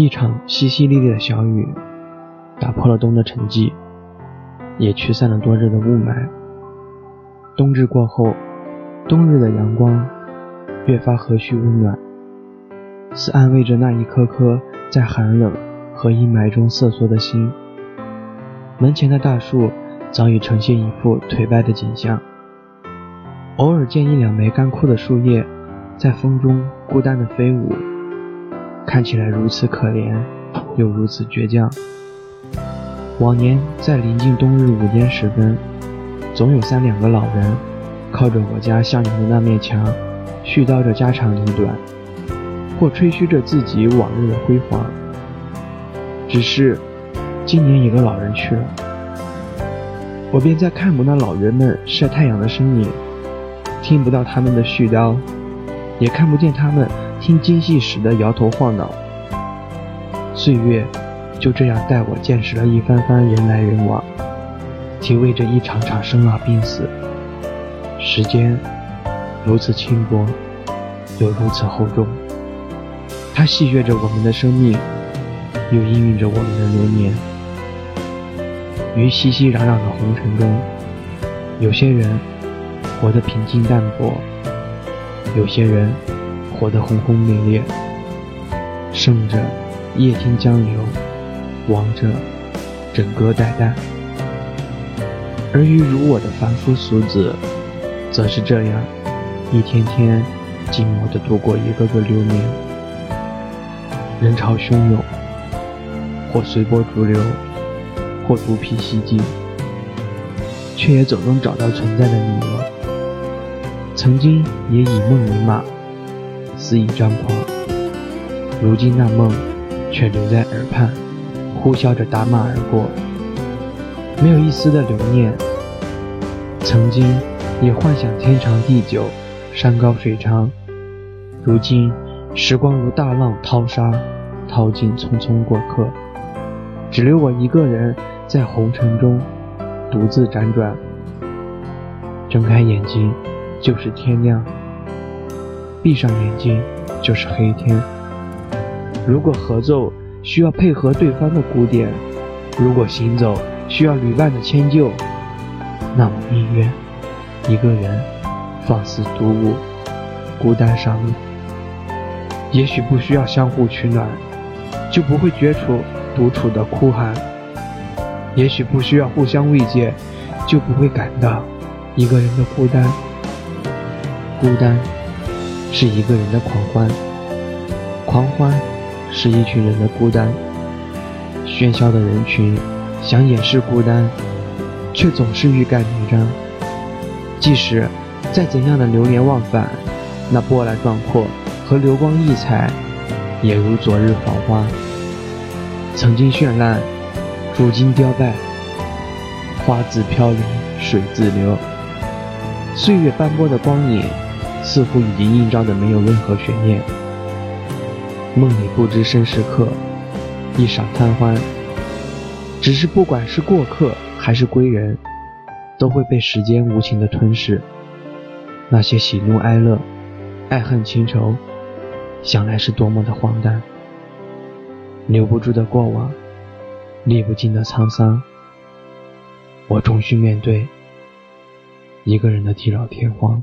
一场淅淅沥沥的小雨，打破了冬的沉寂，也驱散了多日的雾霾。冬至过后，冬日的阳光越发和煦温暖，似安慰着那一颗颗在寒冷和阴霾中瑟缩的心。门前的大树早已呈现一副颓败的景象，偶尔见一两枚干枯的树叶在风中孤单的飞舞，看起来如此可怜，又如此倔强。往年在临近冬日午间时分，总有三两个老人靠着我家向阳的那面墙，絮叨着家长里短，或吹嘘着自己往日的辉煌。只是。今年一个老人去了，我便再看不到老人们晒太阳的身影，听不到他们的絮叨，也看不见他们听京戏时的摇头晃脑。岁月就这样带我见识了一番番人来人往，体味着一场场生老病死。时间如此轻薄，又如此厚重，它戏谑着我们的生命，又氤氲着我们的流年。于熙熙攘攘的红尘中，有些人活得平静淡泊，有些人活得轰轰烈烈。胜者夜听江流，亡者枕戈待旦。而于如我的凡夫俗子，则是这样，一天天寂寞地度过一个个流年。人潮汹涌，或随波逐流。或独辟蹊径，却也总能找到存在的理由。曾经也以梦为马，肆意张狂，如今那梦却留在耳畔，呼啸着打马而过，没有一丝的留念。曾经也幻想天长地久，山高水长，如今时光如大浪淘沙，淘尽匆匆过客，只留我一个人。在红尘中独自辗转，睁开眼睛就是天亮，闭上眼睛就是黑天。如果合奏需要配合对方的鼓点，如果行走需要旅伴的迁就，那么音乐一个人放肆独舞，孤单上路。也许不需要相互取暖，就不会觉出独处的哭喊。也许不需要互相慰藉，就不会感到一个人的孤单。孤单是一个人的狂欢，狂欢是一群人的孤单。喧嚣的人群想掩饰孤单，却总是欲盖弥彰。即使再怎样的流连忘返，那波澜壮阔和流光溢彩，也如昨日黄花，曾经绚烂。如今凋败，花自飘零，水自流。岁月斑驳的光影，似乎已经映照的没有任何悬念。梦里不知身是客，一晌贪欢。只是不管是过客还是归人，都会被时间无情的吞噬。那些喜怒哀乐，爱恨情仇，想来是多么的荒诞。留不住的过往。历不尽的沧桑，我终须面对一个人的地老天荒。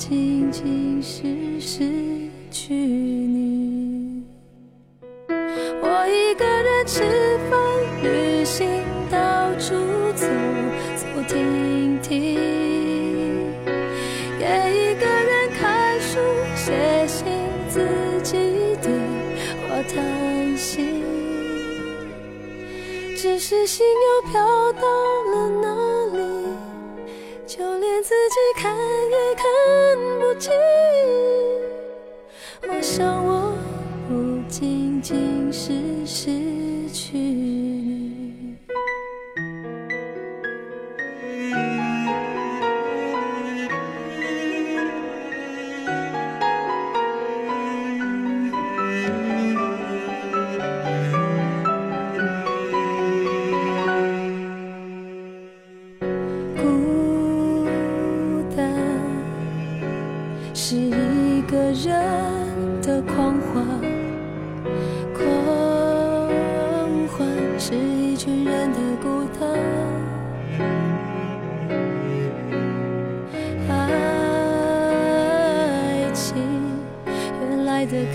仅仅是失去你，我一个人吃饭、旅行、到处走走停停，也一个人看书、写信。自己对话叹息，只是心又飘到了哪里，就连自己看记忆。我想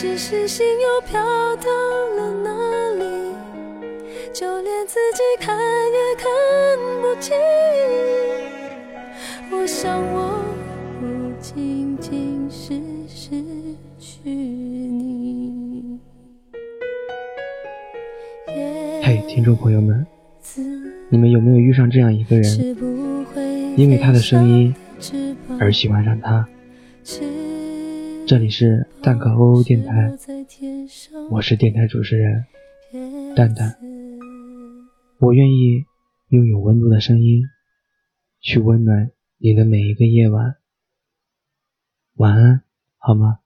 只是心又飘到了哪里？就连自己看也看不清。我想我不仅仅是失去你。嘿，听众朋友们，你们有没有遇上这样一个人，因为他的声音而喜欢上他？这里是蛋壳欧欧电台，我是电台主持人蛋蛋。我愿意用有温度的声音去温暖你的每一个夜晚。晚安，好吗？